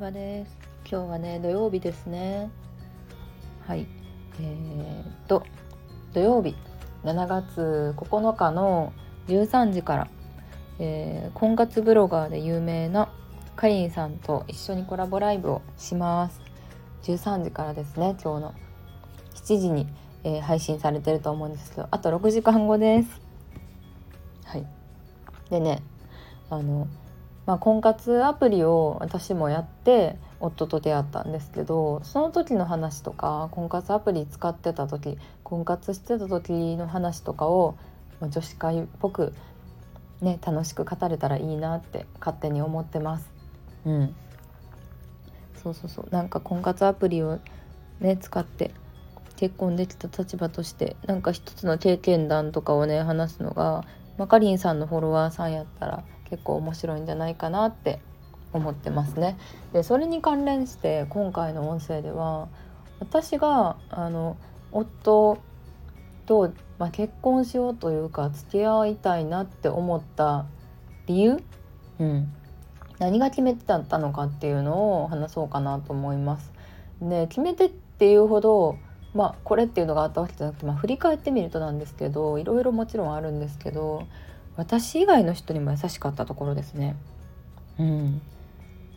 場です。今日はね土曜日ですね。はい。えー、っと土曜日。7月9日の13時から、えー、婚活ブロガーで有名なかりんさんと一緒にコラボライブをします。13時からですね今日の。7時に、えー、配信されてると思うんですけどあと6時間後です。はい。でねあのまあ、婚活アプリを私もやって夫と出会ったんですけどその時の話とか婚活アプリ使ってた時婚活してた時の話とかを、まあ、女子会っぽくね楽しく語れたらいいなって勝手に思ってます。うん、そうそうそうなんか婚活アプリをね使って結婚できた立場としてなんか一つの経験談とかをね話すのがまかりんさんのフォロワーさんやったら結構面白いんじゃないかなって思ってますね。でそれに関連して今回の音声では私があの夫と、まあ、結婚しようというか付き合いたいなって思った理由、うん、何が決めてだったのかっていうのを話そうかなと思います。で決めてっていうほどまあこれっていうのがあったわけじゃなくて、まあ、振り返ってみるとなんですけどいろいろもちろんあるんですけど私以外の人にも優しかったところですね。うん、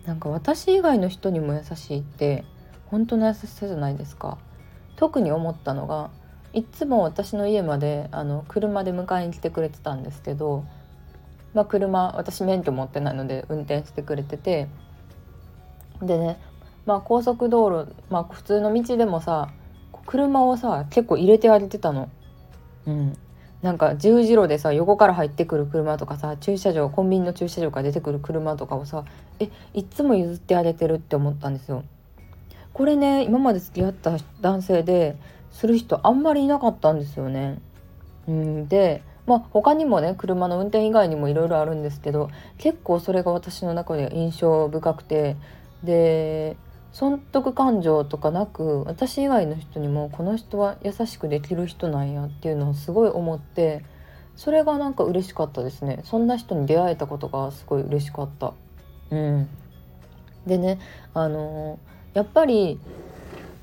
なんか私以外の人にも優しいって本当の優しさじゃないですか。特に思ったのがいつも私の家まであの車で迎えに来てくれてたんですけど、まあ、車私免許持ってないので運転してくれててでね、まあ、高速道路、まあ、普通の道でもさ車をさ結構入れてあげてたの。うん、なんか十字路でさ横から入ってくる車とかさ駐車場コンビニの駐車場から出てくる車とかをさえいつも譲ってあげてるって思ったんですよ。これね今まで付き合った男性でする人あんまりいなかったんですよね。うんでまあ他にもね車の運転以外にもいろいろあるんですけど結構それが私の中で印象深くてで損得感情とかなく私以外の人にもこの人は優しくできる人なんやっていうのをすごい思ってそれがなんか嬉しかったですね。そんな人に出会えたことがすごい嬉しかった。うん。でねあのー、やっぱり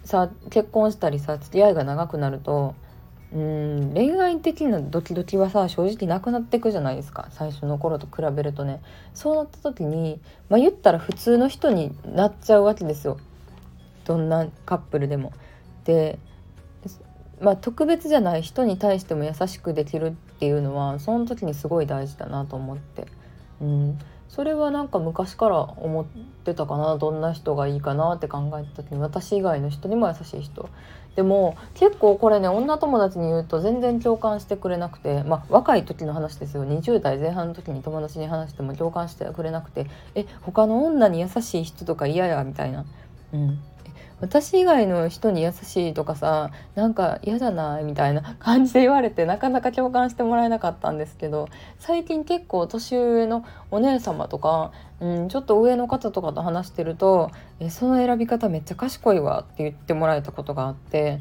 さ結婚したりさ付き合いが長くなるとうん恋愛的なドキドキはさ正直なくなっていくじゃないですか。最初の頃と比べるとね。そうなった時にまあ言ったら普通の人になっちゃうわけですよ。どんなカップルでも。でまあ特別じゃない人に対しても優しくできるっていうのはその時にすごい大事だなと思って。うん。それはなんか昔から思ってたかな。どんな人がいいかなって考えた時に私以外の人にも優しい人。でも結構これね女友達に言うと全然共感してくれなくてまあ若い時の話ですよ20代前半の時に友達に話しても共感してくれなくてえ他の女に優しい人とか嫌やみたいな。うん私以外の人に優しいとかさなんか嫌だなみたいな感じで言われてなかなか共感してもらえなかったんですけど最近結構年上のお姉様とか、うん、ちょっと上の方とかと話してると「えその選び方めっちゃ賢いわ」って言ってもらえたことがあって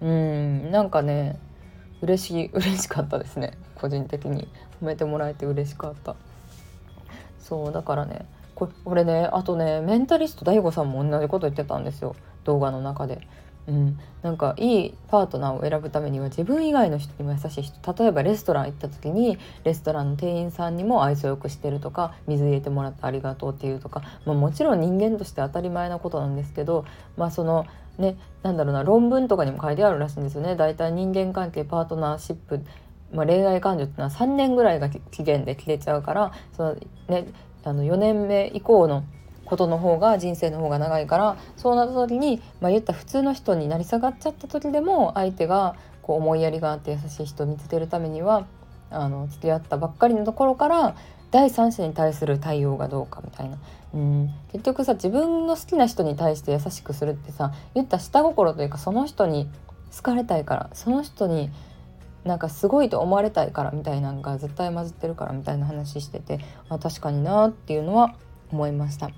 うんなんかね嬉しい嬉しかったですね。個人的に褒めてもらえて嬉しかった。そうだからねこれねあとねメンタリスト DAIGO さんも同じこと言ってたんですよ。動画の中で。うん、なんかいいパートナーを選ぶためには自分以外の人にも優しい人。例えばレストラン行った時にレストランの店員さんにも愛想よくしてるとか水入れてもらってありがとうっていうとか、まあ、もちろん人間として当たり前なことなんですけどまあそのねなんだろうな論文とかにも書いてあるらしいんですよね。だいたい人間関係パートナーシップ。まあ、恋愛感情っていうのは3年ぐらいが期限で切れちゃうからその、ね、あの4年目以降のことの方が人生の方が長いからそうなった時に、まあ、言った普通の人になり下がっちゃった時でも相手がこう思いやりがあって優しい人を見つけるためにはあの付き合ったばっかりのところから第三者に対する対応がどうかみたいな。うん。結局さ自分の好きな人に対して優しくするってさ言った下心というかその人に好かれたいからその人になんかすごいと思われたいからみたいなのが絶対混じってるからみたいな話しててあ確かになっていうのは思いました。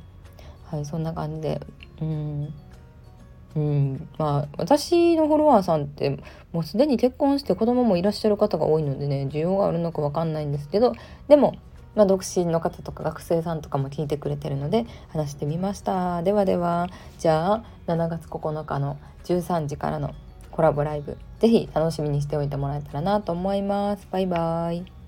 はいそんな感じで。うん。うん。まあ私のフォロワーさんってもうすでに結婚して子供もいらっしゃる方が多いのでね需要があるのか分かんないんですけどでもまあ、独身の方とか学生さんとかも聞いてくれてるので話してみました。ではでは。じゃあ7月9日の13時からのコラボライブ是非楽しみにしておいてもらえたらなと思います。バイバーイ。